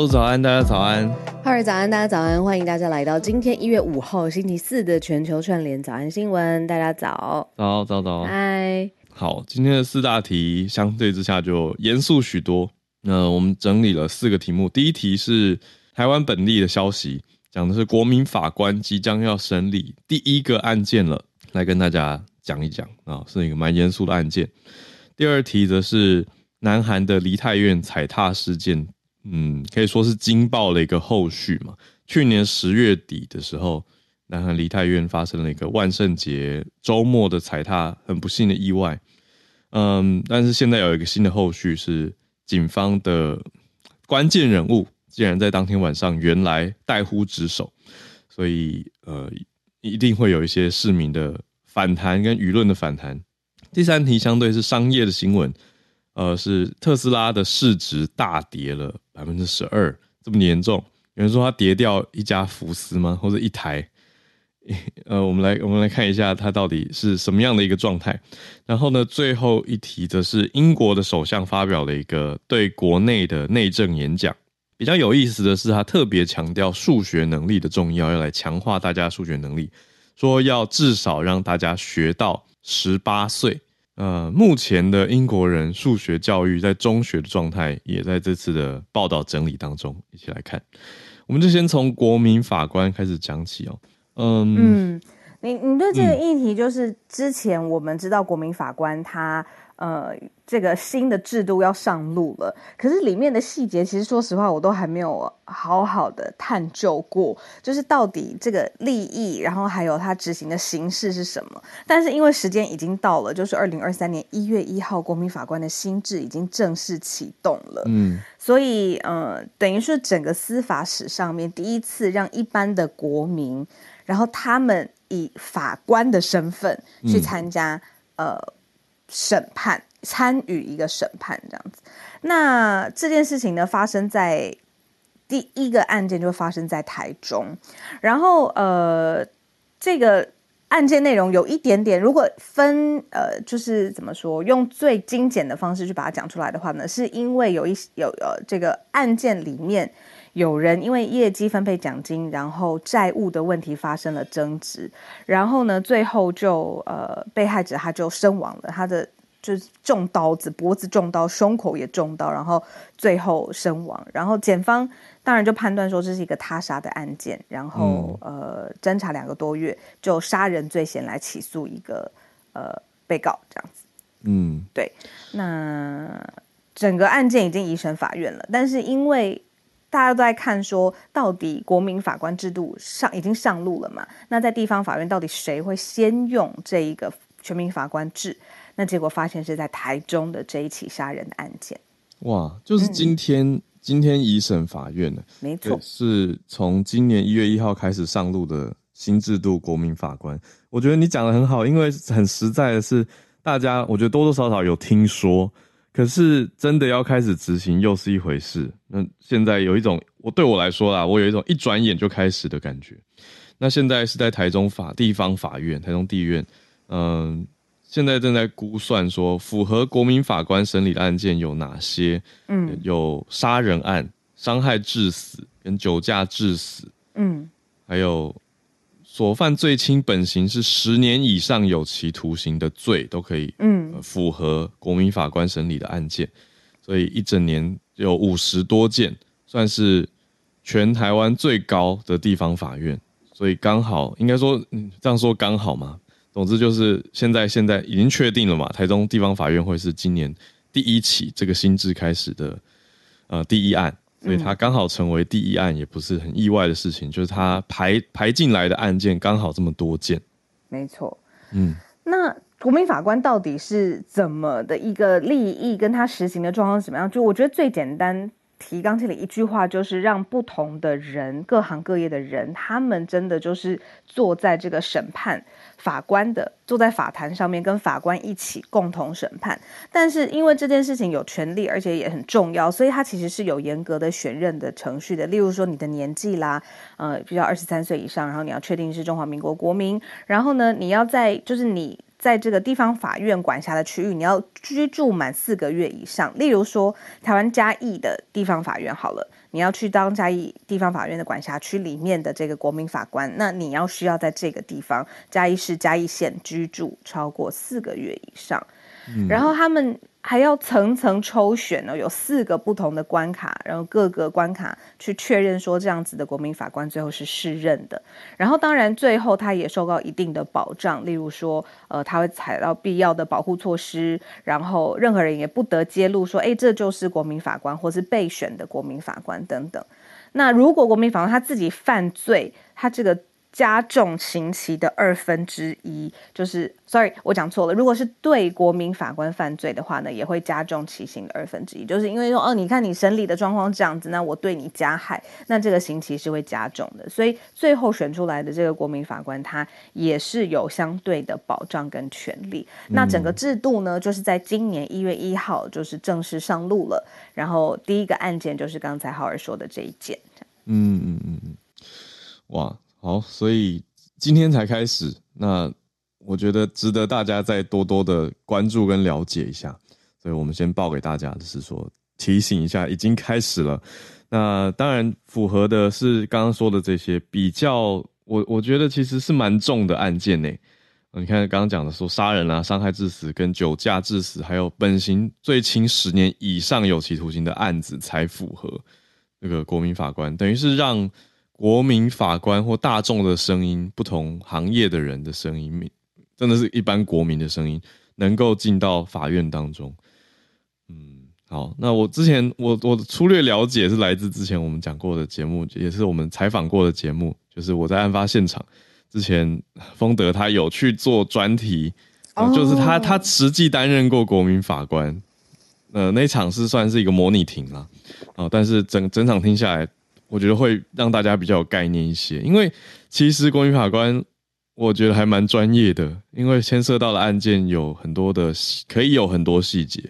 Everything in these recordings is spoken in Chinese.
周早安，大家早安。哈喽早安，大家早安。欢迎大家来到今天一月五号星期四的全球串联早安新闻。大家早，早早早，嗨。好，今天的四大题相对之下就严肃许多。那我们整理了四个题目。第一题是台湾本地的消息，讲的是国民法官即将要审理第一个案件了，来跟大家讲一讲啊，是一个蛮严肃的案件。第二题则是南韩的梨泰院踩踏事件。嗯，可以说是惊爆了一个后续嘛。去年十月底的时候，南韩梨泰院发生了一个万圣节周末的踩踏，很不幸的意外。嗯，但是现在有一个新的后续，是警方的关键人物竟然在当天晚上原来怠忽职守，所以呃，一定会有一些市民的反弹跟舆论的反弹。第三题相对是商业的新闻。呃，是特斯拉的市值大跌了百分之十二，这么严重？有人说它跌掉一家福斯吗？或者一台？呃，我们来我们来看一下它到底是什么样的一个状态。然后呢，最后一题则是英国的首相发表了一个对国内的内政演讲。比较有意思的是，他特别强调数学能力的重要，要来强化大家数学能力，说要至少让大家学到十八岁。呃，目前的英国人数学教育在中学的状态，也在这次的报道整理当中，一起来看。我们就先从国民法官开始讲起哦。嗯嗯，你你对这个议题，就是之前我们知道国民法官他。呃，这个新的制度要上路了，可是里面的细节，其实说实话，我都还没有好好的探究过，就是到底这个利益，然后还有它执行的形式是什么。但是因为时间已经到了，就是二零二三年一月一号，国民法官的新制已经正式启动了，嗯，所以呃，等于是整个司法史上面第一次让一般的国民，然后他们以法官的身份去参加，嗯、呃。审判参与一个审判这样子，那这件事情呢，发生在第一个案件就发生在台中，然后呃，这个案件内容有一点点，如果分呃，就是怎么说，用最精简的方式去把它讲出来的话呢，是因为有一有呃这个案件里面。有人因为业绩分配奖金，然后债务的问题发生了争执，然后呢，最后就呃被害者他就身亡了，他的就是中刀子，脖子中刀，胸口也中刀，然后最后身亡。然后检方当然就判断说这是一个他杀的案件，然后、嗯、呃侦查两个多月，就杀人罪嫌来起诉一个呃被告这样子。嗯，对。那整个案件已经移审法院了，但是因为大家都在看说，到底国民法官制度上已经上路了嘛？那在地方法院，到底谁会先用这一个全民法官制？那结果发现是在台中的这一起杀人的案件。哇，就是今天、嗯、今天一审法院呢？没错，是从今年一月一号开始上路的新制度国民法官。我觉得你讲的很好，因为很实在的是，大家我觉得多多少少有听说。可是真的要开始执行又是一回事。那现在有一种，我对我来说啦，我有一种一转眼就开始的感觉。那现在是在台中法地方法院，台中地院，嗯，现在正在估算说，符合国民法官审理的案件有哪些？嗯，有杀人案、伤害致死跟酒驾致死，嗯，还有。所犯最轻本刑是十年以上有期徒刑的罪，都可以，嗯，符合国民法官审理的案件，所以一整年有五十多件，算是全台湾最高的地方法院，所以刚好应该说，嗯，这样说刚好嘛。总之就是现在现在已经确定了嘛，台中地方法院会是今年第一起这个新制开始的，呃，第一案。所以他刚好成为第一案，也不是很意外的事情。就是他排排进来的案件刚好这么多件，没错。嗯，那国民法官到底是怎么的一个利益，跟他实行的状况怎么样？就我觉得最简单提纲这里一句话，就是让不同的人、各行各业的人，他们真的就是坐在这个审判。法官的坐在法坛上面，跟法官一起共同审判。但是因为这件事情有权利，而且也很重要，所以它其实是有严格的选任的程序的。例如说你的年纪啦，呃，比较二十三岁以上，然后你要确定是中华民国国民，然后呢，你要在就是你在这个地方法院管辖的区域，你要居住满四个月以上。例如说，台湾嘉义的地方法院好了，你要去当嘉义地方法院的管辖区里面的这个国民法官，那你要需要在这个地方嘉义市嘉义县居住超过四个月以上。嗯、然后他们。还要层层抽选呢，有四个不同的关卡，然后各个关卡去确认说这样子的国民法官最后是适任的。然后当然最后他也受到一定的保障，例如说，呃，他会采到必要的保护措施，然后任何人也不得揭露说，哎，这就是国民法官或是备选的国民法官等等。那如果国民法官他自己犯罪，他这个。加重刑期的二分之一，就是，sorry，我讲错了。如果是对国民法官犯罪的话呢，也会加重其刑的二分之一，就是因为说，哦，你看你审理的状况这样子，那我对你加害，那这个刑期是会加重的。所以最后选出来的这个国民法官，他也是有相对的保障跟权利。嗯、那整个制度呢，就是在今年一月一号就是正式上路了。然后第一个案件就是刚才浩儿说的这一件。嗯嗯嗯嗯，哇。好，所以今天才开始，那我觉得值得大家再多多的关注跟了解一下。所以我们先报给大家的是说，提醒一下，已经开始了。那当然符合的是刚刚说的这些比较，我我觉得其实是蛮重的案件呢。你看刚刚讲的说杀人啊、伤害致死跟酒驾致死，还有本刑最轻十年以上有期徒刑的案子才符合那个国民法官，等于是让。国民法官或大众的声音，不同行业的人的声音，真的是一般国民的声音，能够进到法院当中。嗯，好，那我之前我我粗略了解是来自之前我们讲过的节目，也是我们采访过的节目，就是我在案发现场之前，丰德他有去做专题，呃，就是他他实际担任过国民法官，呃，那场是算是一个模拟庭啦，啊，呃，但是整整场听下来。我觉得会让大家比较有概念一些，因为其实国民法官，我觉得还蛮专业的，因为牵涉到的案件有很多的，可以有很多细节，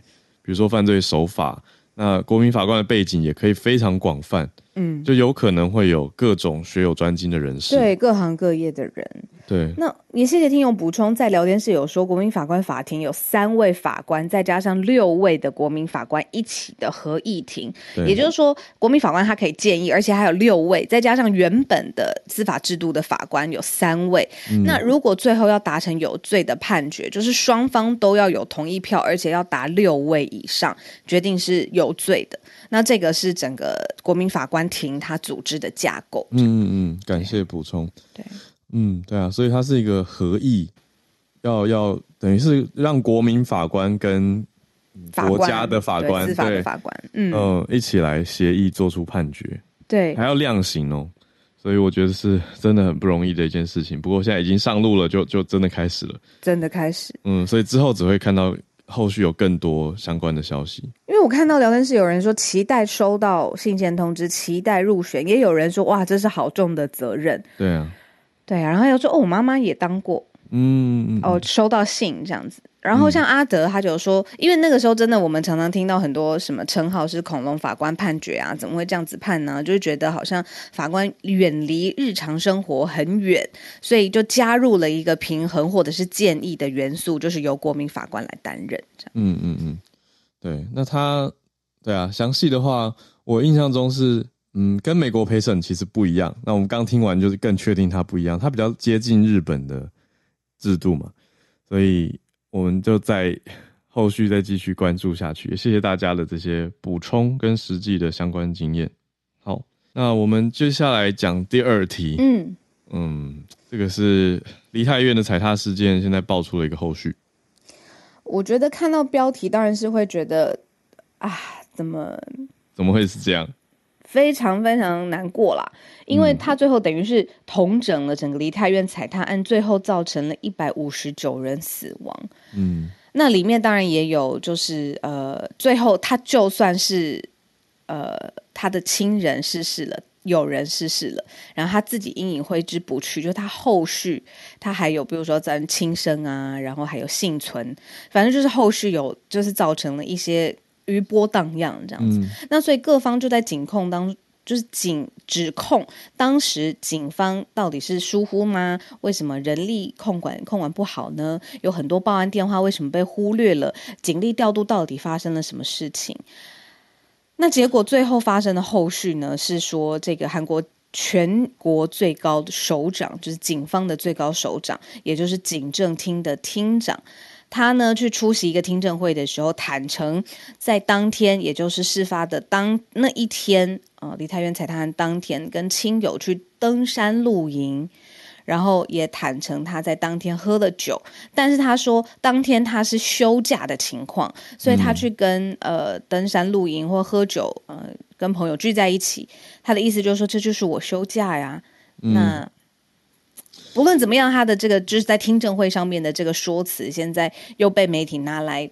比如说犯罪手法，那国民法官的背景也可以非常广泛，嗯，就有可能会有各种学有专精的人士，对，各行各业的人。对，那也谢谢听友补充，在聊天室有说，国民法官法庭有三位法官，再加上六位的国民法官一起的合议庭，也就是说，国民法官他可以建议，而且还有六位，再加上原本的司法制度的法官有三位。嗯、那如果最后要达成有罪的判决，就是双方都要有同意票，而且要达六位以上，决定是有罪的。那这个是整个国民法官庭他组织的架构。嗯嗯嗯，感谢补充。对。嗯，对啊，所以它是一个合议，要要等于是让国民法官跟国家的法官，司法的法官，嗯、呃、一起来协议做出判决，对，还要量刑哦，所以我觉得是真的很不容易的一件事情。不过现在已经上路了，就就真的开始了，真的开始，嗯，所以之后只会看到后续有更多相关的消息。因为我看到聊天室有人说期待收到信件通知，期待入选，也有人说哇，这是好重的责任，对啊。对啊，然后又说哦，我妈妈也当过，嗯，哦，收到信这样子。然后像阿德他就说，嗯、因为那个时候真的我们常常听到很多什么称号是恐龙法官判决啊，怎么会这样子判呢？就是觉得好像法官远离日常生活很远，所以就加入了一个平衡或者是建议的元素，就是由国民法官来担任。这样。嗯嗯嗯，对，那他对啊，详细的话，我印象中是。嗯，跟美国陪审其实不一样。那我们刚听完，就是更确定它不一样。它比较接近日本的制度嘛，所以我们就在后续再继续关注下去。也谢谢大家的这些补充跟实际的相关经验。好，那我们接下来讲第二题。嗯嗯，这个是梨泰院的踩踏事件，现在爆出了一个后续。我觉得看到标题，当然是会觉得啊，怎么怎么会是这样？非常非常难过啦，因为他最后等于是统整了整个梨泰院踩踏案，最后造成了一百五十九人死亡。嗯，那里面当然也有，就是呃，最后他就算是呃他的亲人逝世了，有人逝世了，然后他自己阴影挥之不去，就他后续他还有，比如说咱轻生啊，然后还有幸存，反正就是后续有，就是造成了一些。余波荡漾这样子，嗯、那所以各方就在警控当就是警指控当时警方到底是疏忽吗？为什么人力控管控管不好呢？有很多报案电话为什么被忽略了？警力调度到底发生了什么事情？那结果最后发生的后续呢？是说这个韩国。全国最高的首长就是警方的最高首长，也就是警政厅的厅长，他呢去出席一个听证会的时候，坦诚在当天，也就是事发的当那一天，呃，梨泰院踩踏案当天，跟亲友去登山露营。然后也坦诚他在当天喝了酒，但是他说当天他是休假的情况，所以他去跟呃登山露营或喝酒，呃跟朋友聚在一起。他的意思就是说，这就是我休假呀。嗯、那不论怎么样，他的这个就是在听证会上面的这个说辞，现在又被媒体拿来，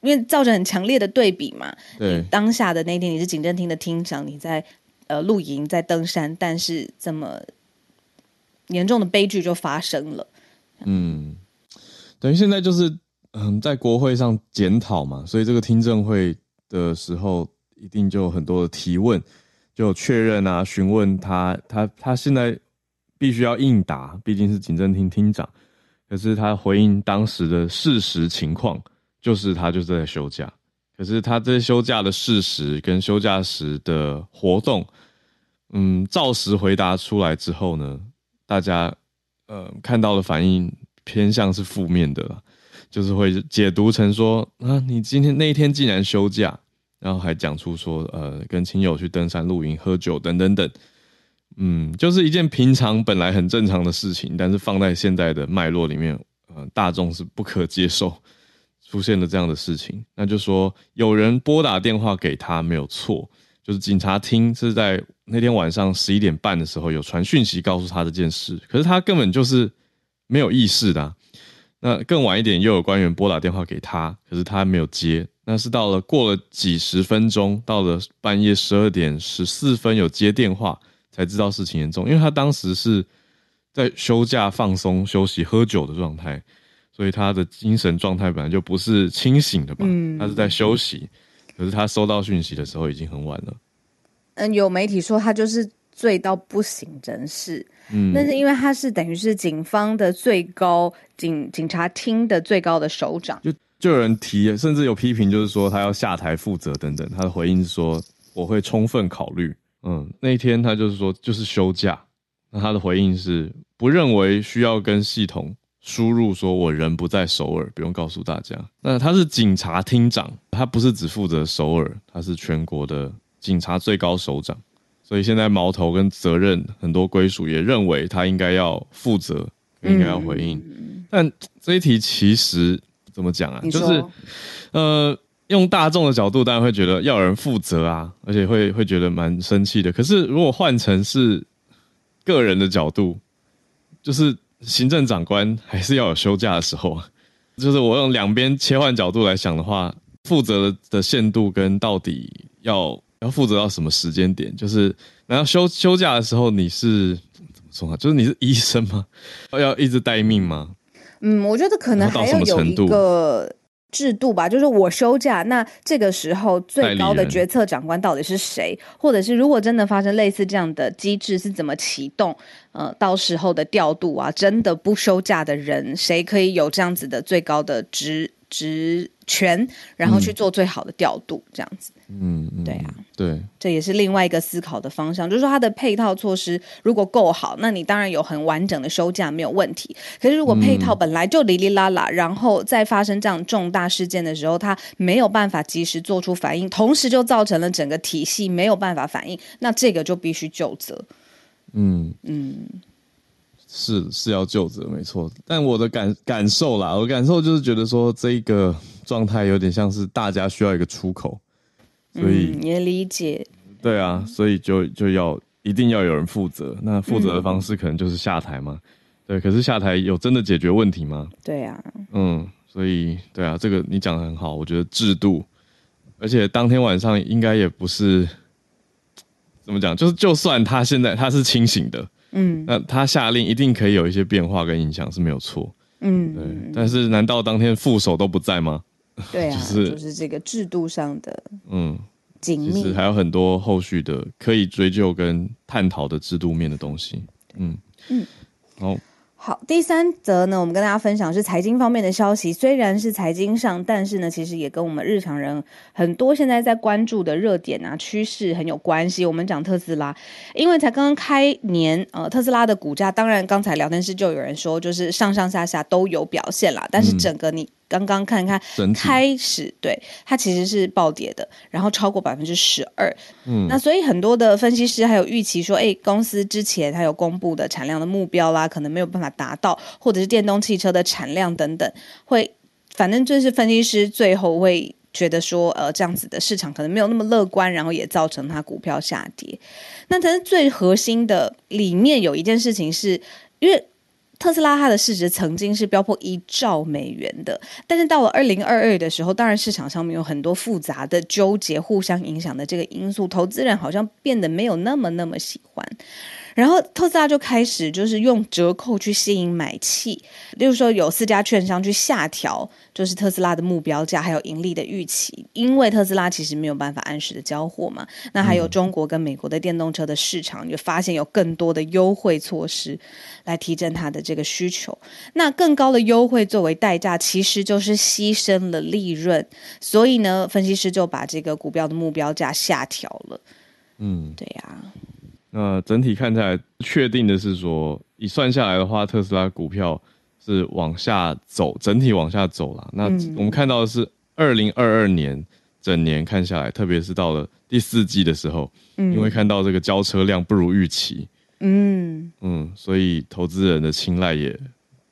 因为造成很强烈的对比嘛。对，当下的那天你是警政厅的厅长，你在呃露营在登山，但是这么。严重的悲剧就发生了。嗯，等于现在就是嗯，在国会上检讨嘛，所以这个听证会的时候，一定就有很多的提问，就确认啊，询问他，他他现在必须要应答，毕竟是警政厅厅长。可是他回应当时的事实情况，就是他就是在休假。可是他这休假的事实跟休假时的活动，嗯，照实回答出来之后呢，大家，呃，看到的反应偏向是负面的了，就是会解读成说啊，你今天那一天竟然休假，然后还讲出说，呃，跟亲友去登山露营、喝酒等等等，嗯，就是一件平常本来很正常的事情，但是放在现在的脉络里面，呃，大众是不可接受出现了这样的事情，那就说有人拨打电话给他没有错。就是警察厅是在那天晚上十一点半的时候有传讯息告诉他这件事，可是他根本就是没有意识的。那更晚一点又有官员拨打电话给他，可是他没有接。那是到了过了几十分钟，到了半夜十二点十四分有接电话，才知道事情严重。因为他当时是在休假放松休息喝酒的状态，所以他的精神状态本来就不是清醒的吧？他是在休息。可是他收到讯息的时候已经很晚了。嗯，有媒体说他就是醉到不省人事。嗯，但是因为他是等于是警方的最高警警察厅的最高的首长，就就有人提，甚至有批评，就是说他要下台负责等等。他的回应是说我会充分考虑。嗯，那一天他就是说就是休假。那他的回应是不认为需要跟系统。输入说：“我人不在首尔，不用告诉大家。”那他是警察厅长，他不是只负责首尔，他是全国的警察最高首长。所以现在矛头跟责任很多归属也认为他应该要负责，应该要回应。嗯、但这一题其实怎么讲啊？就是呃，用大众的角度，当然会觉得要有人负责啊，而且会会觉得蛮生气的。可是如果换成是个人的角度，就是。行政长官还是要有休假的时候，就是我用两边切换角度来想的话，负责的限度跟到底要要负责到什么时间点，就是难道休休假的时候你是怎么说啊？就是你是医生吗？要一直待命吗？嗯，我觉得可能还要有一个。制度吧，就是我休假，那这个时候最高的决策长官到底是谁？或者是如果真的发生类似这样的机制，是怎么启动？呃，到时候的调度啊，真的不休假的人，谁可以有这样子的最高的职职权，然后去做最好的调度，这样子。嗯，对啊，对，这也是另外一个思考的方向，就是说它的配套措施如果够好，那你当然有很完整的休假没有问题。可是如果配套本来就哩哩啦啦，然后在发生这样重大事件的时候，它没有办法及时做出反应，同时就造成了整个体系没有办法反应，那这个就必须就责。嗯。嗯，是是要就责，没错。但我的感感受啦，我感受就是觉得说这一个状态有点像是大家需要一个出口。所以、嗯、也理解，对啊，所以就就要一定要有人负责。那负责的方式可能就是下台嘛？嗯、对，可是下台有真的解决问题吗？对啊，嗯，所以对啊，这个你讲的很好，我觉得制度，而且当天晚上应该也不是怎么讲，就是就算他现在他是清醒的，嗯，那他下令一定可以有一些变化跟影响是没有错，嗯，对。但是难道当天副手都不在吗？对啊，就是就是这个制度上的，嗯，紧密，其实还有很多后续的可以追究跟探讨的制度面的东西。嗯嗯，好。好，第三则呢，我们跟大家分享是财经方面的消息。虽然是财经上，但是呢，其实也跟我们日常人很多现在在关注的热点啊、趋势很有关系。我们讲特斯拉，因为才刚刚开年，呃，特斯拉的股价，当然刚才聊天室就有人说，就是上上下下都有表现啦，但是整个你。嗯刚刚看看，开始对它其实是暴跌的，然后超过百分之十二。嗯，那所以很多的分析师还有预期说，哎，公司之前它有公布的产量的目标啦，可能没有办法达到，或者是电动汽车的产量等等，会反正就是分析师最后会觉得说，呃，这样子的市场可能没有那么乐观，然后也造成它股票下跌。那但是最核心的里面有一件事情是因为。特斯拉它的市值曾经是飙破一兆美元的，但是到了二零二二的时候，当然市场上面有很多复杂的纠结、互相影响的这个因素，投资人好像变得没有那么那么喜欢。然后特斯拉就开始就是用折扣去吸引买气，例如说有四家券商去下调，就是特斯拉的目标价还有盈利的预期，因为特斯拉其实没有办法按时的交货嘛。那还有中国跟美国的电动车的市场，就发现有更多的优惠措施来提振它的这个需求。那更高的优惠作为代价，其实就是牺牲了利润。所以呢，分析师就把这个股票的目标价下调了。嗯，对呀、啊。那整体看起来，确定的是说，一算下来的话，特斯拉股票是往下走，整体往下走了。那我们看到的是，二零二二年整年看下来，特别是到了第四季的时候，嗯，因为看到这个交车量不如预期，嗯嗯，所以投资人的青睐也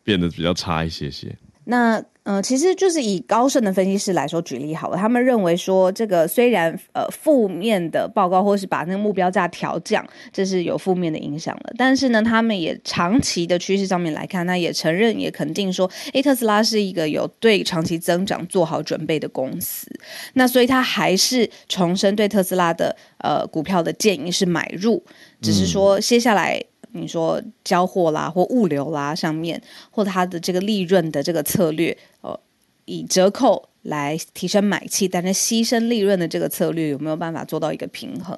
变得比较差一些些。那呃，其实就是以高盛的分析师来说举例好了，他们认为说，这个虽然呃负面的报告或是把那个目标价调降，这是有负面的影响了，但是呢，他们也长期的趋势上面来看，他也承认也肯定说，诶，特斯拉是一个有对长期增长做好准备的公司，那所以他还是重申对特斯拉的呃股票的建议是买入，只是说接下来。你说交货啦，或物流啦上面，或它的这个利润的这个策略，呃，以折扣来提升买气，但是牺牲利润的这个策略有没有办法做到一个平衡？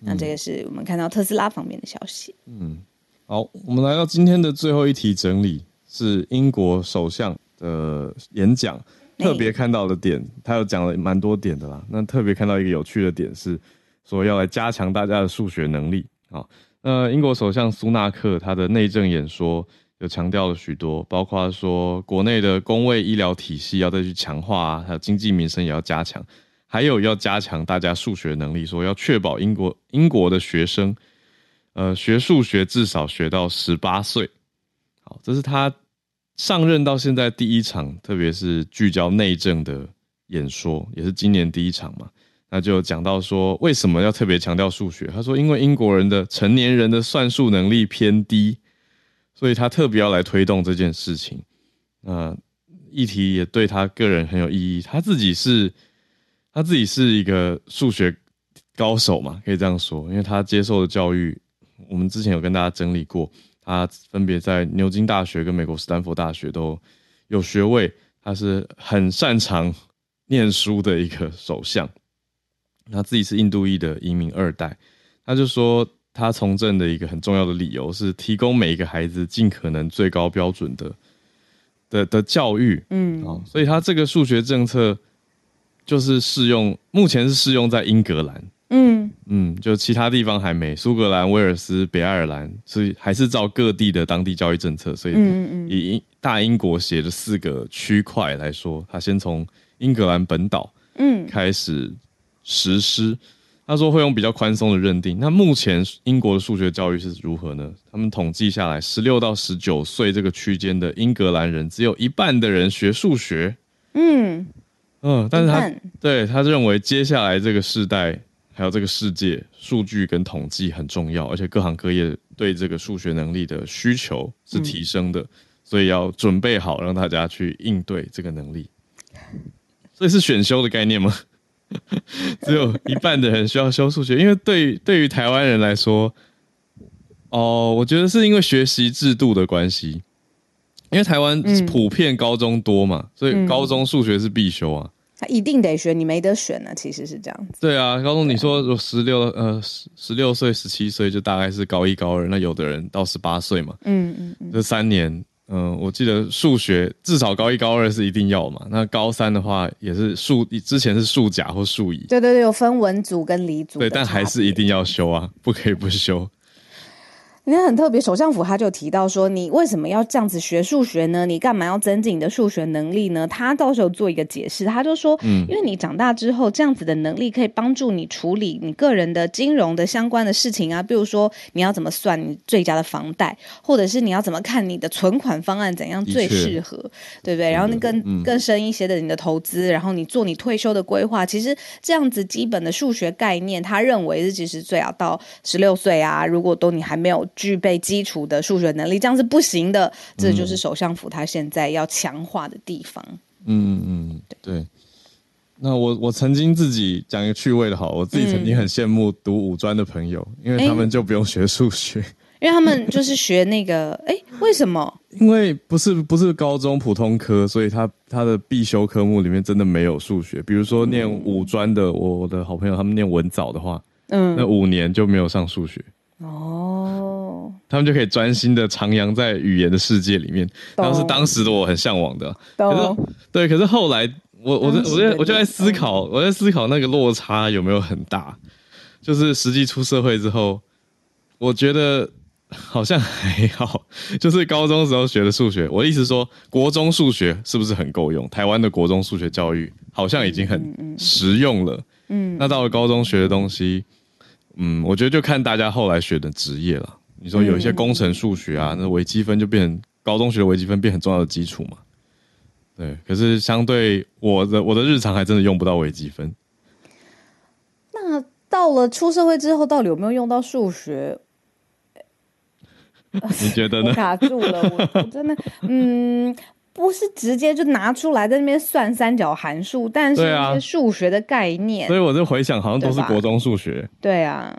嗯、那这个是我们看到特斯拉方面的消息。嗯，好，我们来到今天的最后一题整理，是英国首相的演讲，特别看到的点，他有讲了蛮多点的啦。那特别看到一个有趣的点是，说要来加强大家的数学能力啊。呃，英国首相苏纳克他的内政演说有强调了许多，包括说国内的公卫医疗体系要再去强化啊，还有经济民生也要加强，还有要加强大家数学能力，说要确保英国英国的学生，呃，学数学至少学到十八岁。好，这是他上任到现在第一场，特别是聚焦内政的演说，也是今年第一场嘛。那就讲到说，为什么要特别强调数学？他说，因为英国人的成年人的算术能力偏低，所以他特别要来推动这件事情。那议题也对他个人很有意义。他自己是，他自己是一个数学高手嘛，可以这样说，因为他接受的教育，我们之前有跟大家整理过，他分别在牛津大学跟美国斯坦福大学都有学位，他是很擅长念书的一个首相。他自己是印度裔的移民二代，他就说他从政的一个很重要的理由是提供每一个孩子尽可能最高标准的的的教育，嗯，啊，所以他这个数学政策就是适用，目前是适用在英格兰，嗯。嗯，就其他地方还没，苏格兰、威尔斯、北爱尔兰是还是照各地的当地教育政策，所以以英大英国写的四个区块来说，他先从英格兰本岛，嗯，开始。实施，他说会用比较宽松的认定。那目前英国的数学教育是如何呢？他们统计下来，十六到十九岁这个区间的英格兰人，只有一半的人学数学。嗯嗯，但是他对他认为接下来这个世代还有这个世界，数据跟统计很重要，而且各行各业对这个数学能力的需求是提升的，所以要准备好让大家去应对这个能力。所以是选修的概念吗？只有一半的人需要修数学，因为对于对于台湾人来说，哦，我觉得是因为学习制度的关系，因为台湾普遍高中多嘛，所以高中数学是必修啊。他一定得学，你没得选呢。其实是这样子。对啊，高中你说有十六呃十十六岁、十七岁，就大概是高一、高二。那有的人到十八岁嘛，嗯嗯嗯，这三年，嗯、呃，我记得数学至少高一、高二是一定要嘛。那高三的话也是数，之前是数甲或数乙。对对对，有分文组跟理组。对，但还是一定要修啊，不可以不修。你看很特别，首相府他就提到说，你为什么要这样子学数学呢？你干嘛要增进你的数学能力呢？他到时候做一个解释，他就说，嗯，因为你长大之后，这样子的能力可以帮助你处理你个人的金融的相关的事情啊，比如说你要怎么算你最佳的房贷，或者是你要怎么看你的存款方案怎样最适合，对不对？然后你更、嗯、更深一些的你的投资，然后你做你退休的规划，其实这样子基本的数学概念，他认为是其实最好到十六岁啊，如果都你还没有。具备基础的数学能力，这样是不行的。这就是首相府他现在要强化的地方。嗯嗯，对。对那我我曾经自己讲一个趣味的好，我自己曾经很羡慕读五专的朋友，嗯、因为他们就不用学数学，因为他们就是学那个，哎，为什么？因为不是不是高中普通科，所以他他的必修科目里面真的没有数学。比如说念五专的，我我的好朋友他们念文藻的话，嗯，那五年就没有上数学。哦，他们就可以专心的徜徉在语言的世界里面，然后是当时的我很向往的。可是，对，可是后来我我我在我就在思考，我在思考那个落差有没有很大？就是实际出社会之后，我觉得好像还好。就是高中时候学的数学，我的意思说，国中数学是不是很够用？台湾的国中数学教育好像已经很实用了。嗯，那到了高中学的东西。嗯，我觉得就看大家后来学的职业了。你说有一些工程数学啊，嗯、那微积分就变成高中学的微积分变很重要的基础嘛。对，可是相对我的我的日常还真的用不到微积分。那到了出社会之后，到底有没有用到数学？你觉得呢？卡住了，我，我真的嗯。不是直接就拿出来在那边算三角函数，但是一些数学的概念，所以我就回想，好像都是国中数学。对啊，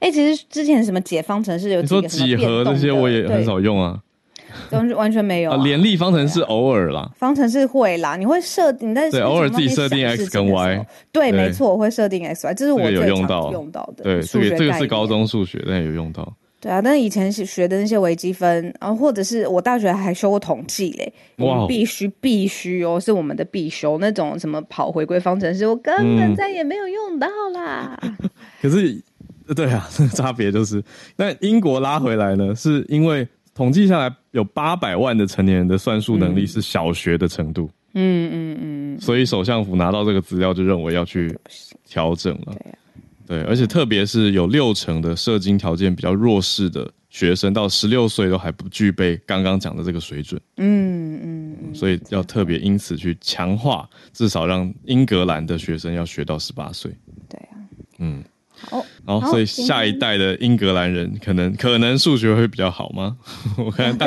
哎、欸，其实之前什么解方程式有你说几何这些，我也很少用啊，完完全没有、啊。联立方程式偶尔啦，方程式会啦，你会设定，但是对偶尔自己设定 x 跟 y，对，没错，我会设定 x y，这是我有用到用到的。对，这个这个是高中数学，但有用到。对啊，但是以前学的那些微积分，然后或者是我大学还修过统计嘞，哇，必须必须哦，是我们的必修那种什么跑回归方程式，我根本再也没有用到啦。嗯、可是，对啊，差别就是，那英国拉回来呢，是因为统计下来有八百万的成年人的算术能力是小学的程度，嗯嗯嗯，所以首相府拿到这个资料就认为要去调整了。对啊。对，而且特别是有六成的社经条件比较弱势的学生，到十六岁都还不具备刚刚讲的这个水准。嗯嗯，嗯，所以要特别因此去强化，至少让英格兰的学生要学到十八岁。对啊，嗯，好，然后所以下一代的英格兰人可能可能数学会比较好吗？我看大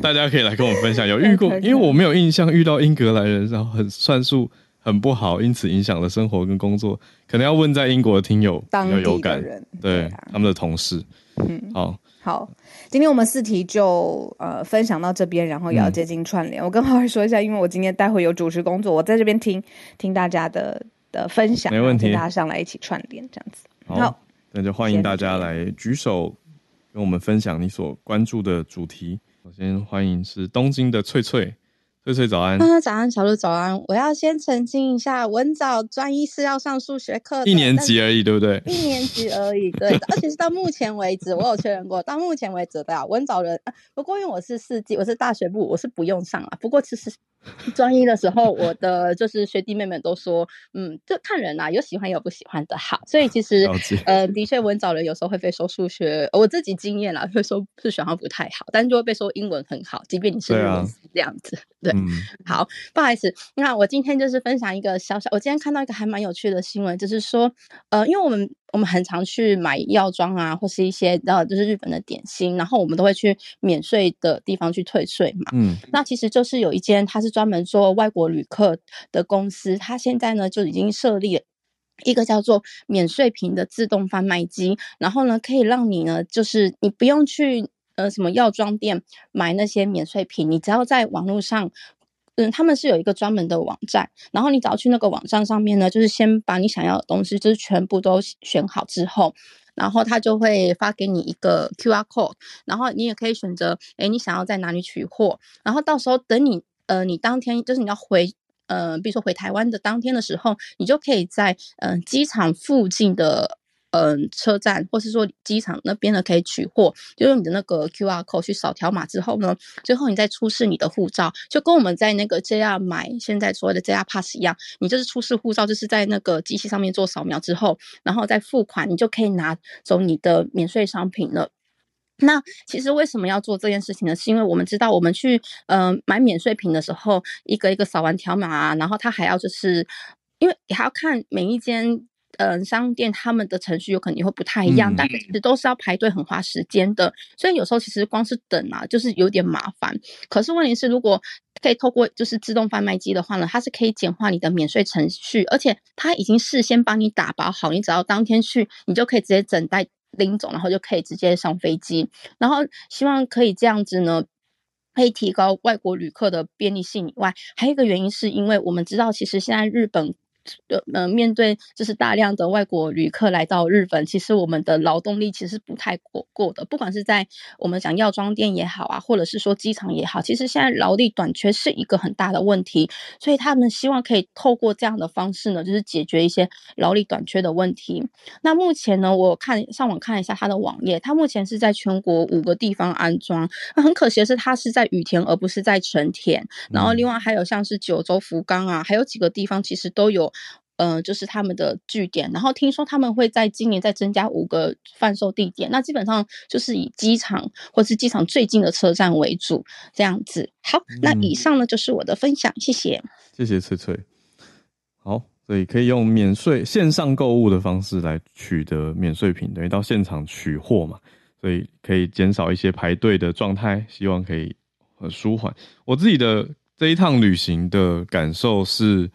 大家可以来跟我分享，有遇过，因为我没有印象遇到英格兰人，然后很算术。很不好，因此影响了生活跟工作，可能要问在英国的听友比较有感，人对，他们的同事。嗯，好，好，今天我们四题就呃分享到这边，然后也要接近串联。嗯、我跟浩尔说一下，因为我今天待会有主持工作，我在这边听听大家的的分享，没问题，大家上来一起串联这样子。好，那就欢迎大家来举手跟我们分享你所关注的主题。首先欢迎是东京的翠翠。翠翠早安，啊，早安，小鹿早安。我要先澄清一下，文藻专一是要上数学课，一年级而已，对不对？一年级而已，对。而且是到目前为止，我有确认过，到目前为止的啊，文藻人。不过因为我是四季，我是大学部，我是不用上了。不过其实。专一的时候，我的就是学弟妹们都说，嗯，就看人呐、啊，有喜欢有不喜欢的好。所以其实，呃，的确文藻人有时候会被说数学，我自己经验啦，会说数学好像不太好，但是就会被说英文很好，即便你是这样子。对，啊、对、嗯，好，不好意思，那我今天就是分享一个小小，我今天看到一个还蛮有趣的新闻，就是说，呃，因为我们。我们很常去买药妆啊，或是一些呃，就是日本的点心，然后我们都会去免税的地方去退税嘛。嗯，那其实就是有一间，它是专门做外国旅客的公司，它现在呢就已经设立了一个叫做免税品的自动贩卖机，然后呢可以让你呢，就是你不用去呃什么药妆店买那些免税品，你只要在网络上。嗯，他们是有一个专门的网站，然后你只要去那个网站上面呢，就是先把你想要的东西，就是全部都选好之后，然后他就会发给你一个 QR code，然后你也可以选择，诶，你想要在哪里取货，然后到时候等你，呃，你当天就是你要回。呃，比如说回台湾的当天的时候，你就可以在嗯、呃、机场附近的嗯、车站，或是说机场那边呢可以取货，就用你的那个 QR code 去扫条码之后呢，最后你再出示你的护照，就跟我们在那个 JR 买现在所谓的 JR Pass 一样，你就是出示护照，就是在那个机器上面做扫描之后，然后再付款，你就可以拿走你的免税商品了。那其实为什么要做这件事情呢？是因为我们知道，我们去呃买免税品的时候，一个一个扫完条码啊，然后他还要就是，因为你还要看每一间呃商店他们的程序有可能会不太一样，嗯、但其实都是要排队很花时间的，所以有时候其实光是等啊，就是有点麻烦。可是问题是，如果可以透过就是自动贩卖机的话呢，它是可以简化你的免税程序，而且它已经事先帮你打包好，你只要当天去，你就可以直接整袋。拎走，然后就可以直接上飞机。然后希望可以这样子呢，可以提高外国旅客的便利性以外，还有一个原因是因为我们知道，其实现在日本。呃，面对就是大量的外国旅客来到日本，其实我们的劳动力其实不太够够的，不管是在我们讲药妆店也好啊，或者是说机场也好，其实现在劳力短缺是一个很大的问题，所以他们希望可以透过这样的方式呢，就是解决一些劳力短缺的问题。那目前呢，我看上网看一下他的网页，他目前是在全国五个地方安装，那很可惜的是，他是在羽田而不是在成田，然后另外还有像是九州、福冈啊，还有几个地方其实都有。嗯、呃，就是他们的据点，然后听说他们会在今年再增加五个贩售地点，那基本上就是以机场或是机场最近的车站为主，这样子。好，嗯、那以上呢就是我的分享，谢谢。谢谢翠翠。好，所以可以用免税线上购物的方式来取得免税品，等于到现场取货嘛，所以可以减少一些排队的状态，希望可以很舒缓。我自己的这一趟旅行的感受是。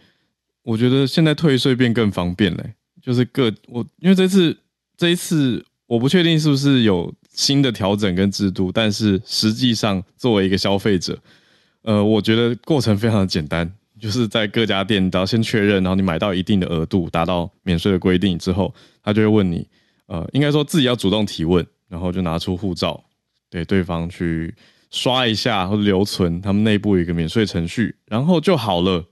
我觉得现在退税变更方便嘞，就是各我因为这次这一次我不确定是不是有新的调整跟制度，但是实际上作为一个消费者，呃，我觉得过程非常的简单，就是在各家店都要先确认，然后你买到一定的额度，达到免税的规定之后，他就会问你，呃，应该说自己要主动提问，然后就拿出护照，给对方去刷一下或留存，他们内部一个免税程序，然后就好了。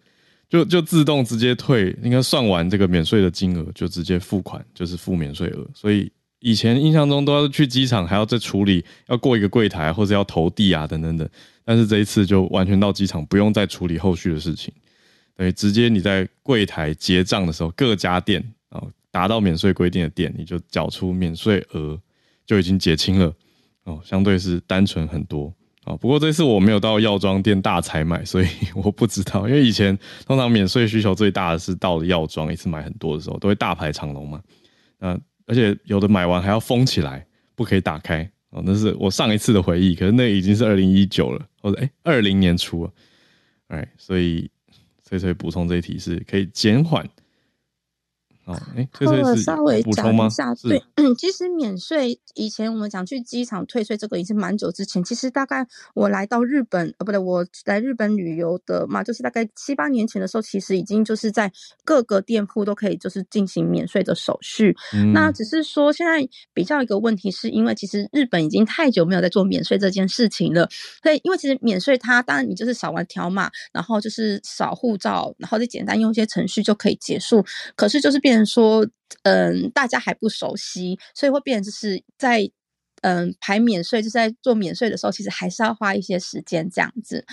就就自动直接退，应该算完这个免税的金额就直接付款，就是付免税额。所以以前印象中都要去机场还要再处理，要过一个柜台或者要投递啊等等等。但是这一次就完全到机场不用再处理后续的事情，等于直接你在柜台结账的时候，各家店啊达到免税规定的店，你就缴出免税额就已经结清了哦，相对是单纯很多。啊，不过这次我没有到药妆店大采买，所以 我不知道。因为以前通常免税需求最大的是到了药妆一次买很多的时候，都会大排长龙嘛。嗯，而且有的买完还要封起来，不可以打开。哦，那是我上一次的回忆，可是那已经是二零一九了，或者诶二零年初了。哎，所以所以所以补充这一题是可以减缓。哦，哎，退税是稍微讲一下，对，其实免税以前我们讲去机场退税，这个已经蛮久之前。其实大概我来到日本，呃，不对，我来日本旅游的嘛，就是大概七八年前的时候，其实已经就是在各个店铺都可以就是进行免税的手续。嗯、那只是说现在比较一个问题，是因为其实日本已经太久没有在做免税这件事情了。所以，因为其实免税它当然你就是扫完条码，然后就是扫护照，然后再简单用一些程序就可以结束。可是就是变。说，嗯，大家还不熟悉，所以会变成就是在，嗯，排免税，就是在做免税的时候，其实还是要花一些时间这样子。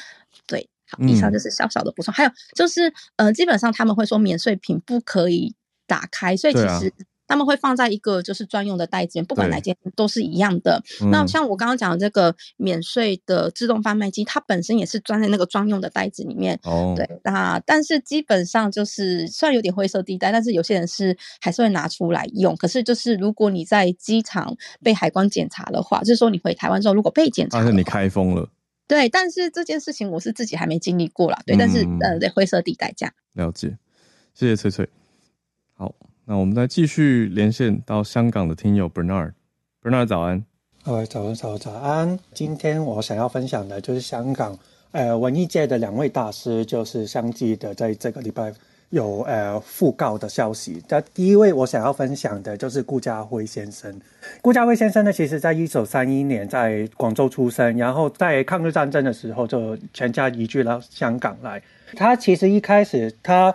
对，好，以上就是小小的补充。嗯、还有就是，嗯，基本上他们会说免税品不可以打开，所以其实。他们会放在一个就是专用的袋子里面，不管哪间都是一样的。嗯、那像我刚刚讲的这个免税的自动贩卖机，它本身也是装在那个专用的袋子里面。哦，对，那但是基本上就是虽然有点灰色地带，但是有些人是还是会拿出来用。可是就是如果你在机场被海关检查的话，就是说你回台湾之后如果被检查，但是你开封了。对，但是这件事情我是自己还没经历过啦。对，嗯、但是呃，对灰色地带这样。了解，谢谢翠翠。好。那我们再继续连线到香港的听友 Bernard，Bernard 早安，各位早安早早安。今天我想要分享的就是香港呃文艺界的两位大师就是相继的在这个礼拜有呃訃告的消息。那第一位我想要分享的就是顾嘉辉先生。顾嘉辉先生呢，其实在一九三一年在广州出生，然后在抗日战争的时候就全家移居到香港来。他其实一开始他。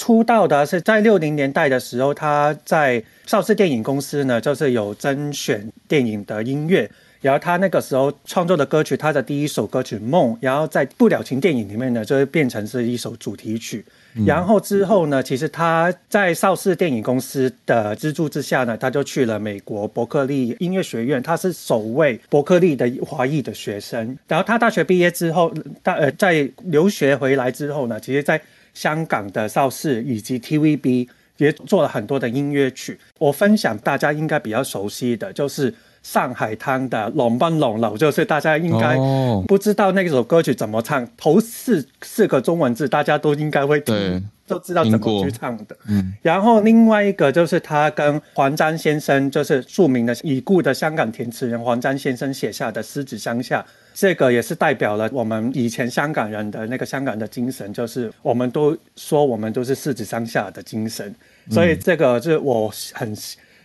出道的是在六零年代的时候，他在邵氏电影公司呢，就是有甄选电影的音乐。然后他那个时候创作的歌曲，他的第一首歌曲《梦》，然后在《不了情》电影里面呢，就会变成是一首主题曲。然后之后呢，其实他在邵氏电影公司的资助之下呢，他就去了美国伯克利音乐学院，他是首位伯克利的华裔的学生。然后他大学毕业之后，大呃在留学回来之后呢，其实，在香港的邵氏以及 TVB 也做了很多的音乐曲。我分享大家应该比较熟悉的就是上海滩的《龙奔浪流》，就是大家应该不知道那首歌曲怎么唱，头四四个中文字大家都应该会听，都知道怎么去唱的。嗯。然后另外一个就是他跟黄沾先生，就是著名的已故的香港填词人黄沾先生写下的《狮子乡下》。这个也是代表了我们以前香港人的那个香港的精神，就是我们都说我们都是四子山下的精神，所以这个是我很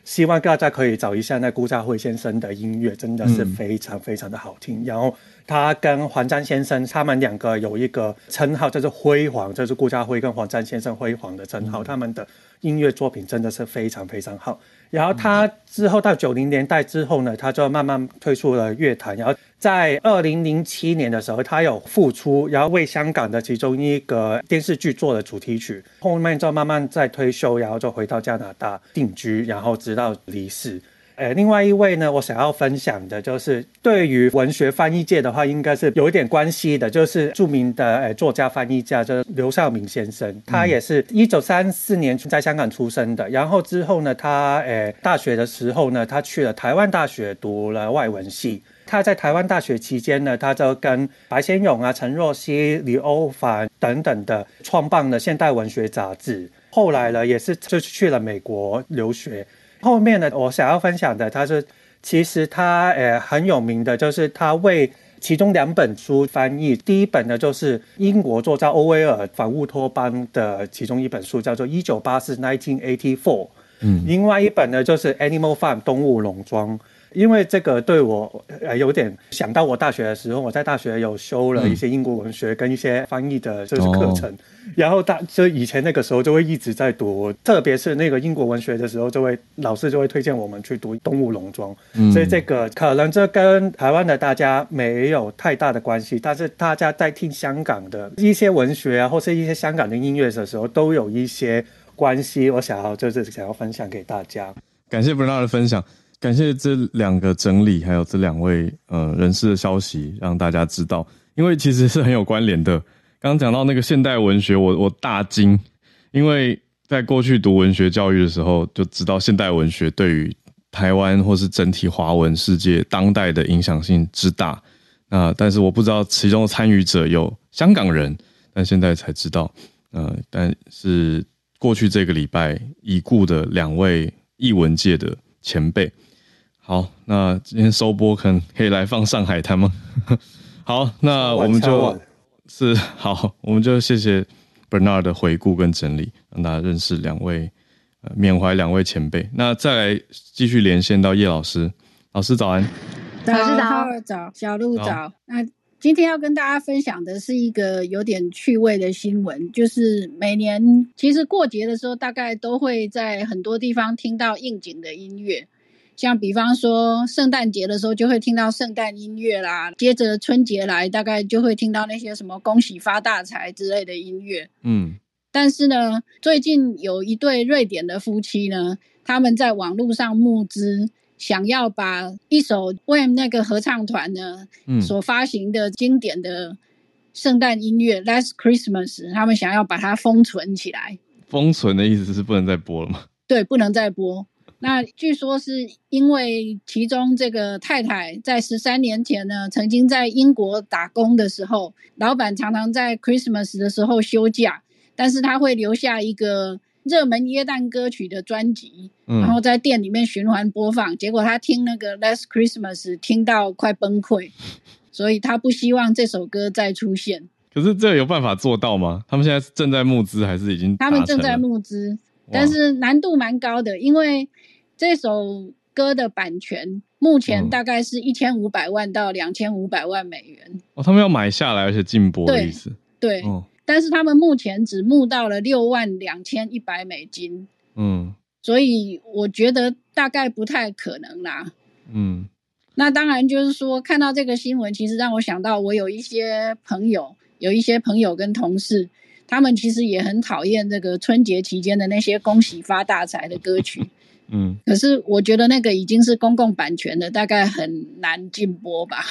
希望大家可以找一下那顾嘉辉先生的音乐，真的是非常非常的好听。然后他跟黄沾先生他们两个有一个称号，就是辉煌，就是顾嘉辉跟黄沾先生辉煌的称号，他们的音乐作品真的是非常非常好。然后他之后到九零年代之后呢，他就慢慢退出了乐坛。然后在二零零七年的时候，他有复出，然后为香港的其中一个电视剧做了主题曲。后面就慢慢在退休，然后就回到加拿大定居，然后直到离世。呃，另外一位呢，我想要分享的就是对于文学翻译界的话，应该是有一点关系的，就是著名的呃作家翻译家，就是刘少明先生。他也是一九三四年在香港出生的，然后之后呢，他呃大学的时候呢，他去了台湾大学读了外文系。他在台湾大学期间呢，他就跟白先勇啊、陈若曦、李欧凡等等的创办了《现代文学》杂志。后来呢，也是就去了美国留学。后面呢，我想要分享的，他是其实他呃很有名的，就是他为其中两本书翻译。第一本呢，就是英国作家欧威尔反乌托邦的其中一本书，叫做《一九八四 （Nineteen Eighty Four）》。嗯，另外一本呢，就是《Animal Farm》动物农庄。因为这个对我呃有点想到我大学的时候，我在大学有修了一些英国文学跟一些翻译的就是课程，嗯、然后大就以前那个时候就会一直在读，特别是那个英国文学的时候，就会老师就会推荐我们去读《动物农庄》，嗯，所以这个可能这跟台湾的大家没有太大的关系，但是大家在听香港的一些文学啊，或是一些香港的音乐的时候，都有一些关系。我想要就是想要分享给大家，感谢 Bernard 的分享。感谢这两个整理，还有这两位呃人士的消息，让大家知道，因为其实是很有关联的。刚刚讲到那个现代文学，我我大惊，因为在过去读文学教育的时候，就知道现代文学对于台湾或是整体华文世界当代的影响性之大。那但是我不知道其中的参与者有香港人，但现在才知道，呃，但是过去这个礼拜已故的两位译文界的前辈。好，那今天收播可能可以来放上海滩吗？好，那我们就是好，我们就谢谢 Bernard 的回顾跟整理，让大家认识两位，呃，缅怀两位前辈。那再来继续连线到叶老师，老师早安，早早早，小鹿早。那今天要跟大家分享的是一个有点趣味的新闻，就是每年其实过节的时候，大概都会在很多地方听到应景的音乐。像比方说，圣诞节的时候就会听到圣诞音乐啦，接着春节来，大概就会听到那些什么恭喜发大财之类的音乐。嗯，但是呢，最近有一对瑞典的夫妻呢，他们在网络上募资，想要把一首 Wham 那个合唱团呢，嗯，所发行的经典的圣诞音乐《Last Christmas》，他们想要把它封存起来。封存的意思是不能再播了吗？对，不能再播。那据说是因为其中这个太太在十三年前呢，曾经在英国打工的时候，老板常常在 Christmas 的时候休假，但是他会留下一个热门耶诞歌曲的专辑，然后在店里面循环播放。结果他听那个 Last Christmas 听到快崩溃，所以他不希望这首歌再出现。可是这有办法做到吗？他们现在正在募资还是已经？他们正在募资，但是难度蛮高的，因为这首歌的版权目前大概是一千五百万到两千五百万美元。哦，他们要买下来而且禁播的意思。对，对哦，但是他们目前只募到了六万两千一百美金。嗯，所以我觉得大概不太可能啦。嗯。那当然，就是说看到这个新闻，其实让我想到，我有一些朋友，有一些朋友跟同事，他们其实也很讨厌这个春节期间的那些“恭喜发大财”的歌曲。嗯，可是我觉得那个已经是公共版权的，大概很难禁播吧。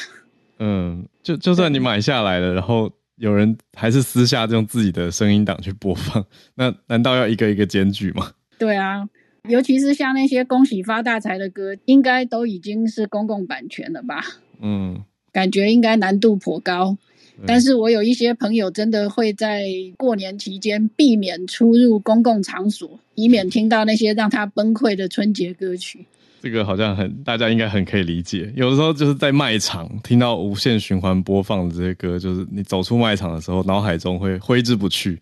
嗯，就就算你买下来了，然后有人还是私下用自己的声音档去播放，那难道要一个一个检举吗？对啊。尤其是像那些恭喜发大财的歌，应该都已经是公共版权了吧？嗯，感觉应该难度颇高。但是我有一些朋友真的会在过年期间避免出入公共场所，以免听到那些让他崩溃的春节歌曲。这个好像很大家应该很可以理解。有的时候就是在卖场听到无限循环播放的这些歌，就是你走出卖场的时候，脑海中会挥之不去。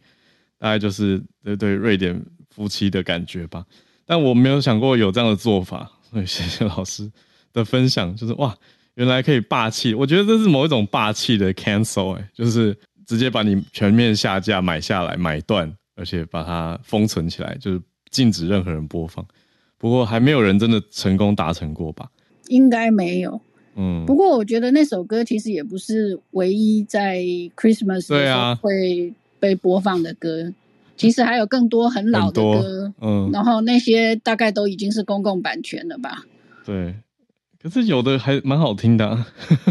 大概就是对对瑞典夫妻的感觉吧。但我没有想过有这样的做法，所以谢谢老师的分享。就是哇，原来可以霸气，我觉得这是某一种霸气的 cancel，哎，就是直接把你全面下架买下来买断，而且把它封存起来，就是禁止任何人播放。不过还没有人真的成功达成过吧？应该没有。嗯，不过我觉得那首歌其实也不是唯一在 Christmas 的时候会被播放的歌。其实还有更多很老的歌，嗯，然后那些大概都已经是公共版权了吧？对，可是有的还蛮好听的啊。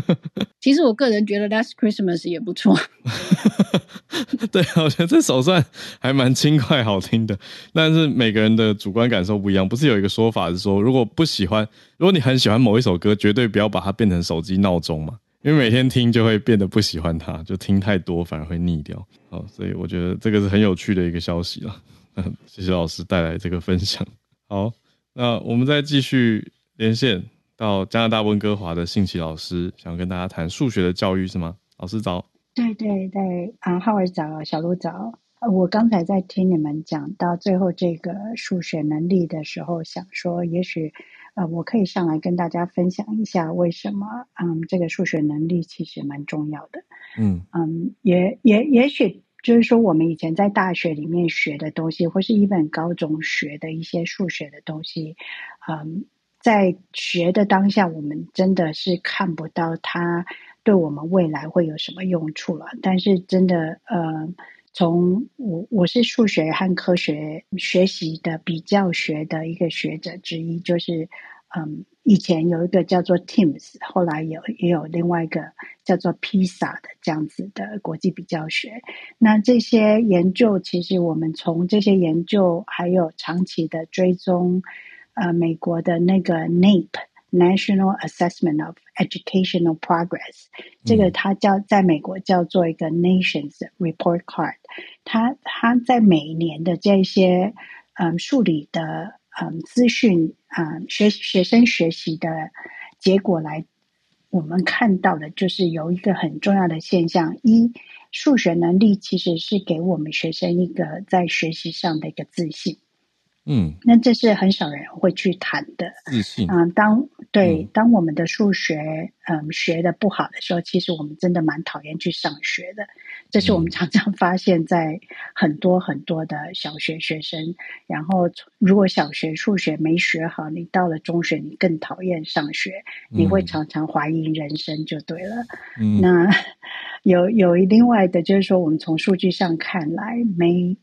其实我个人觉得《Last Christmas》也不错。对，我觉得这首算还蛮轻快好听的，但是每个人的主观感受不一样。不是有一个说法是说，如果不喜欢，如果你很喜欢某一首歌，绝对不要把它变成手机闹钟嘛。因为每天听就会变得不喜欢它，就听太多反而会腻掉。好，所以我觉得这个是很有趣的一个消息了。谢谢老师带来这个分享。好，那我们再继续连线到加拿大温哥华的信奇老师，想跟大家谈数学的教育是吗？老师早。对对对，啊，浩尔早，小鹿早。我刚才在听你们讲到最后这个数学能力的时候，想说也许。呃，我可以上来跟大家分享一下为什么，嗯，这个数学能力其实蛮重要的。嗯嗯，也也也许就是说，我们以前在大学里面学的东西，或是一本高中学的一些数学的东西，嗯，在学的当下，我们真的是看不到它对我们未来会有什么用处了。但是真的，呃。从我我是数学和科学学习的比较学的一个学者之一，就是嗯，以前有一个叫做 Teams，后来有也有另外一个叫做 PISA 的这样子的国际比较学。那这些研究，其实我们从这些研究还有长期的追踪，呃，美国的那个 NAEP。National Assessment of Educational Progress，这个它叫在美国叫做一个 Nations Report Card，它它在每年的这些嗯数理的嗯资讯嗯学学生学习的结果来，我们看到的就是有一个很重要的现象：一，数学能力其实是给我们学生一个在学习上的一个自信。嗯，那这是很少人会去谈的。自信啊，当对、嗯、当我们的数学嗯学的不好的时候，其实我们真的蛮讨厌去上学的。这是我们常常发现，在很多很多的小学学生，嗯、然后如果小学数学没学好，你到了中学，你更讨厌上学，你会常常怀疑人生，就对了。嗯，那 有有另外的，就是说，我们从数据上看来没。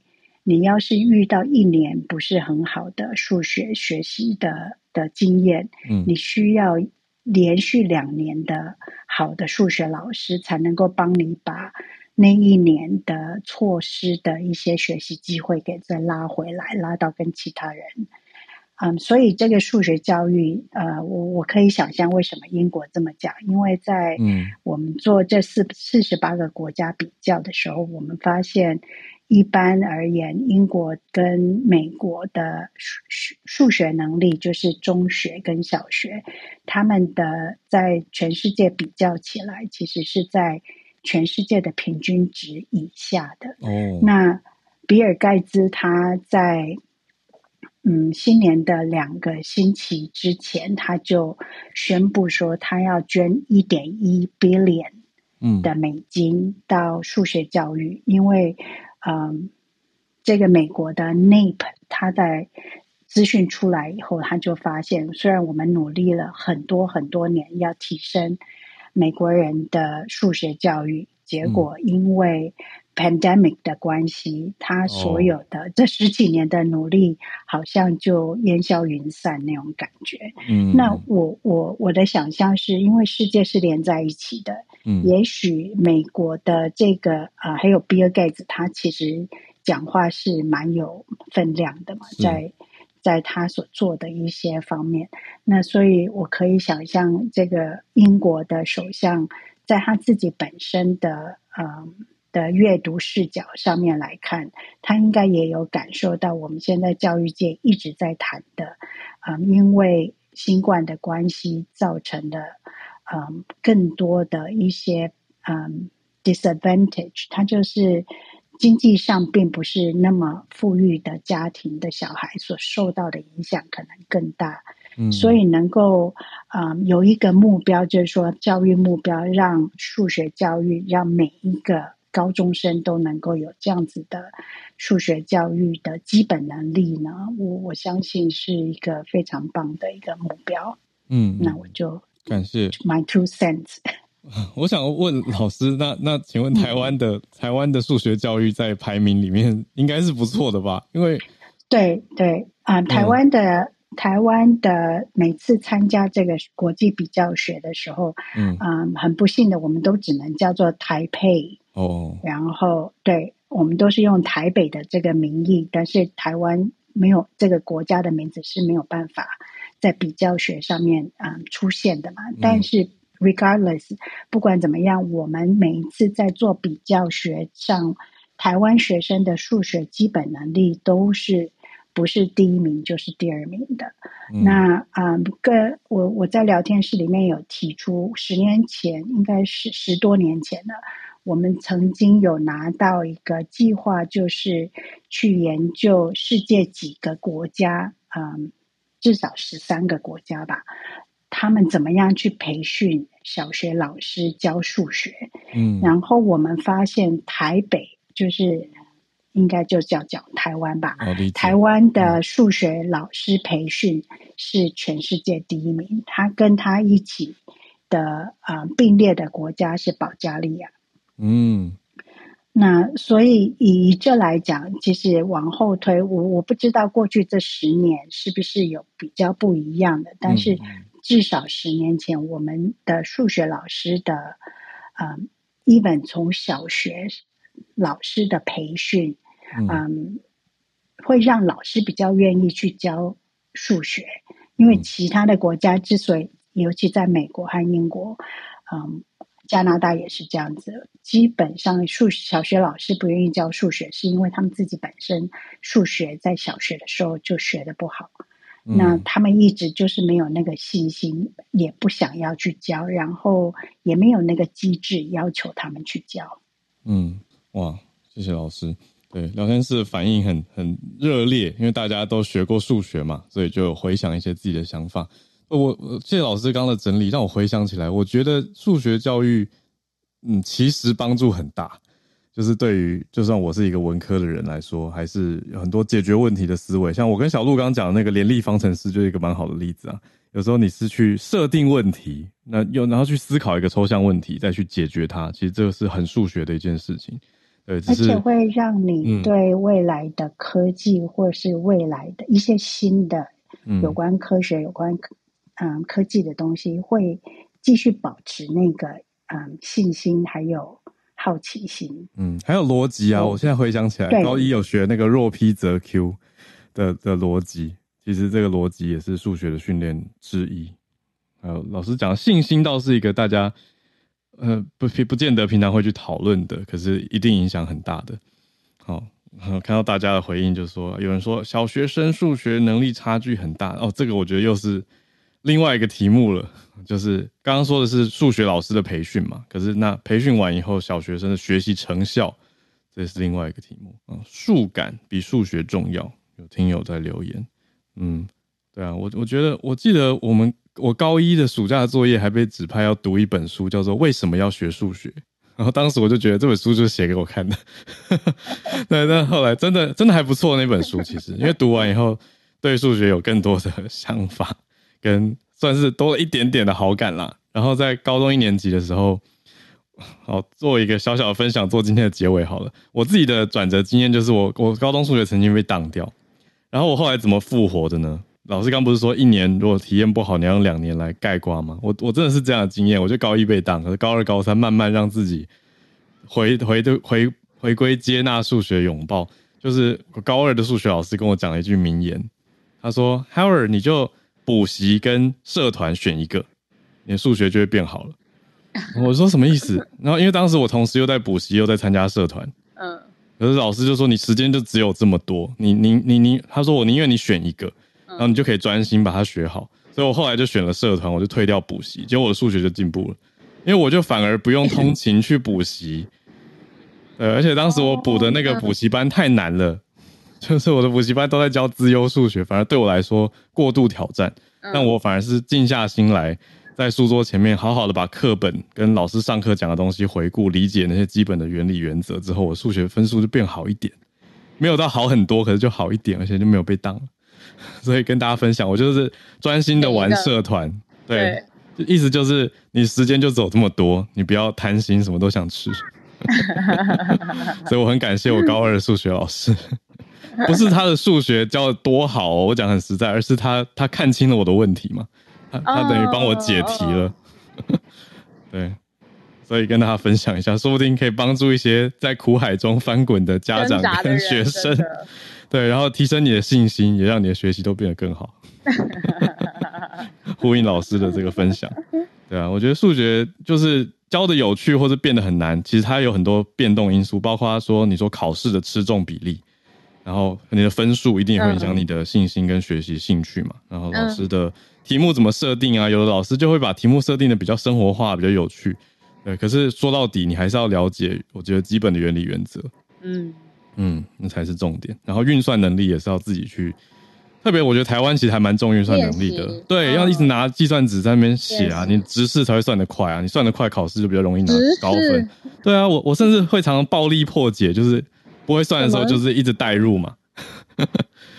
你要是遇到一年不是很好的数学学习的的经验，嗯，你需要连续两年的好的数学老师才能够帮你把那一年的错失的一些学习机会给再拉回来，拉到跟其他人。嗯，所以这个数学教育，呃，我我可以想象为什么英国这么讲，因为在我们做这四四十八个国家比较的时候，我们发现。一般而言，英国跟美国的数数数学能力，就是中学跟小学，他们的在全世界比较起来，其实是在全世界的平均值以下的。哦，那比尔盖茨他在嗯新年的两个星期之前，他就宣布说，他要捐一点一 billion 的美金到数学教育，因为。嗯，这个美国的 NAEP，他在资讯出来以后，他就发现，虽然我们努力了很多很多年，要提升美国人的数学教育，结果因为 pandemic 的关系，他所有的这十几年的努力，好像就烟消云散那种感觉。嗯，那我我我的想象是因为世界是连在一起的。嗯，也许美国的这个啊、呃，还有比尔盖茨，他其实讲话是蛮有分量的嘛，在在他所做的一些方面。那所以我可以想象，这个英国的首相在他自己本身的嗯、呃、的阅读视角上面来看，他应该也有感受到我们现在教育界一直在谈的，嗯、呃，因为新冠的关系造成的。嗯，更多的一些嗯 disadvantage，它就是经济上并不是那么富裕的家庭的小孩所受到的影响可能更大。嗯，所以能够嗯有一个目标，就是说教育目标，让数学教育让每一个高中生都能够有这样子的数学教育的基本能力呢，我我相信是一个非常棒的一个目标。嗯，那我就。感谢 My two cents。我想问老师，那那请问台湾的、嗯、台湾的数学教育在排名里面应该是不错的吧？因为对对啊、呃，台湾的、嗯、台湾的每次参加这个国际比较学的时候，嗯啊、呃，很不幸的，我们都只能叫做台配哦。然后对，我们都是用台北的这个名义，但是台湾没有这个国家的名字是没有办法。在比较学上面啊、嗯、出现的嘛，但是 regardless，不管怎么样，我们每一次在做比较学上，台湾学生的数学基本能力都是不是第一名就是第二名的。嗯、那啊，跟、嗯、我我在聊天室里面有提出，十年前应该是十多年前了，我们曾经有拿到一个计划，就是去研究世界几个国家，嗯。至少十三个国家吧，他们怎么样去培训小学老师教数学？嗯，然后我们发现台北就是应该就叫叫台湾吧，台湾的数学老师培训是全世界第一名，他跟他一起的啊、呃、并列的国家是保加利亚。嗯。那所以以这来讲，其实往后推，我我不知道过去这十年是不是有比较不一样的，但是至少十年前，我们的数学老师的，嗯，even 从小学老师的培训，嗯，会让老师比较愿意去教数学，因为其他的国家之所以，尤其在美国和英国，嗯。加拿大也是这样子，基本上数小学老师不愿意教数学，是因为他们自己本身数学在小学的时候就学的不好，嗯、那他们一直就是没有那个信心，也不想要去教，然后也没有那个机制要求他们去教。嗯，哇，谢谢老师。对，聊天室反应很很热烈，因为大家都学过数学嘛，所以就回想一些自己的想法。我谢谢老师刚刚的整理，让我回想起来，我觉得数学教育，嗯，其实帮助很大。就是对于就算我是一个文科的人来说，还是有很多解决问题的思维。像我跟小鹿刚刚讲的那个联立方程式，就是一个蛮好的例子啊。有时候你是去设定问题，那又然后去思考一个抽象问题，再去解决它，其实这个是很数学的一件事情。对，而且会让你对未来的科技，或是未来的一些新的有关科学、有关。嗯，科技的东西会继续保持那个嗯信心，还有好奇心。嗯，还有逻辑啊！我现在回想起来，高一有学那个若 P 则 Q 的的逻辑，其实这个逻辑也是数学的训练之一。还有老师讲信心，倒是一个大家呃不不见得平常会去讨论的，可是一定影响很大的。好，看到大家的回应，就是说有人说小学生数学能力差距很大哦，这个我觉得又是另外一个题目了。就是刚刚说的是数学老师的培训嘛，可是那培训完以后，小学生的学习成效，这是另外一个题目啊。数感比数学重要，有听友在留言，嗯，对啊，我我觉得我记得我们我高一的暑假作业还被指派要读一本书，叫做《为什么要学数学》。然后当时我就觉得这本书就是写给我看的，对，但后来真的真的还不错那本书，其实因为读完以后对数学有更多的想法，跟算是多了一点点的好感啦。然后在高中一年级的时候，好做一个小小的分享，做今天的结尾好了。我自己的转折经验就是我我高中数学曾经被挡掉，然后我后来怎么复活的呢？老师刚不是说一年如果体验不好，你要用两年来概括吗？我我真的是这样的经验，我就高一被挡，可是高二高三慢慢让自己回回的回回归接纳数学拥抱。就是我高二的数学老师跟我讲了一句名言，他说：“Howard，你就补习跟社团选一个，你的数学就会变好了。”我说什么意思？然后因为当时我同时又在补习又在参加社团，嗯，可是老师就说你时间就只有这么多，你你你你，他说我宁愿你选一个。然后你就可以专心把它学好，所以我后来就选了社团，我就退掉补习，结果我的数学就进步了，因为我就反而不用通勤去补习，呃，而且当时我补的那个补习班太难了，就是我的补习班都在教资优数学，反而对我来说过度挑战，但我反而是静下心来，在书桌前面好好的把课本跟老师上课讲的东西回顾、理解那些基本的原理原则之后，我数学分数就变好一点，没有到好很多，可是就好一点，而且就没有被当了。所以跟大家分享，我就是专心的玩社团，对，对，意思就是你时间就只有这么多，你不要贪心，什么都想吃。所以我很感谢我高二的数学老师，不是他的数学教的多好哦，我讲很实在，而是他他看清了我的问题嘛，他他等于帮我解题了。对，所以跟大家分享一下，说不定可以帮助一些在苦海中翻滚的家长跟学生。对，然后提升你的信心，也让你的学习都变得更好。呼应老师的这个分享，对啊，我觉得数学就是教的有趣，或者变得很难，其实它有很多变动因素，包括说你说考试的吃重比例，然后你的分数一定也会影响你的信心跟学习兴趣嘛。然后老师的题目怎么设定啊？有的老师就会把题目设定的比较生活化，比较有趣。对，可是说到底，你还是要了解，我觉得基本的原理原则。嗯。嗯，那才是重点。然后运算能力也是要自己去，特别我觉得台湾其实还蛮重运算能力的。对，要一直拿计算纸在那边写啊，你直视才会算得快啊，你算得快，考试就比较容易拿高分。对啊，我我甚至会常常暴力破解，就是不会算的时候，就是一直代入嘛。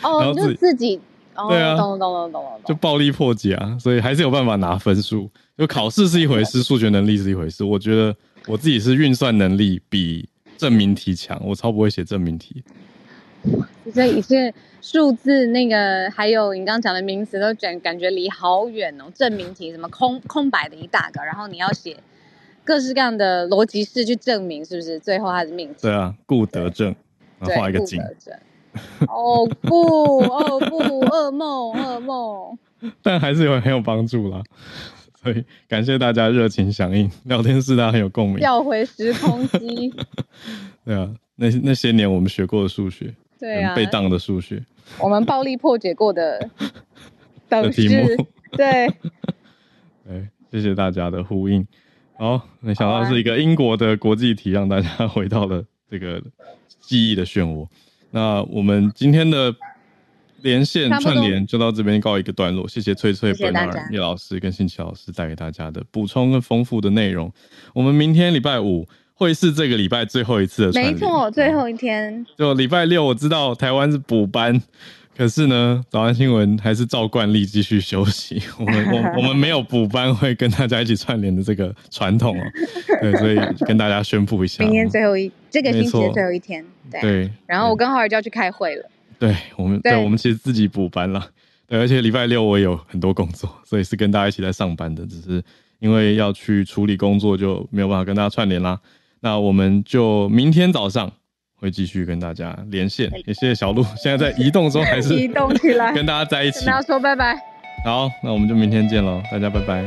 哦，就自己，对啊，懂了懂了懂了，就暴力破解啊，所以还是有办法拿分数。就考试是一回事，数学能力是一回事。我觉得我自己是运算能力比。证明题强，我超不会写证明题。这一切数字那个，还有你刚刚讲的名词，都感感觉离好远哦。证明题什么空空白的一大个，然后你要写各式各样的逻辑式去证明，是不是？最后他的命题。对啊，故得正，然后画一个井。哦不，哦不，噩梦，噩梦。但还是有很有帮助啦。所以感谢大家热情响应，聊天室大家很有共鸣。调回时空机。对啊，那那些年我们学过的数学，对啊，被当的数学，我们暴力破解过的的题目，对。对，谢谢大家的呼应。好，没想到是一个英国的国际题，让大家回到了这个记忆的漩涡。那我们今天的。连线串联就到这边告一个段落，谢谢翠翠、本尔、叶老师跟新奇老师带给大家的补充跟丰富的内容。我们明天礼拜五会是这个礼拜最后一次没错，最后一天。就礼拜六，我知道台湾是补班，可是呢，早安新闻还是照惯例继续休息。我们我我们没有补班会跟大家一起串联的这个传统哦、喔，对，所以跟大家宣布一下，明天最后一这个星期的最后一天，对。对然后我跟浩尔就要去开会了。对我们，对，对我们其实自己补班了，对，而且礼拜六我也有很多工作，所以是跟大家一起在上班的，只是因为要去处理工作，就没有办法跟大家串联啦。那我们就明天早上会继续跟大家连线，也谢谢小鹿，现在在移动中，还是移动起来跟大家在一起，跟大家说拜拜。好，那我们就明天见喽，大家拜拜。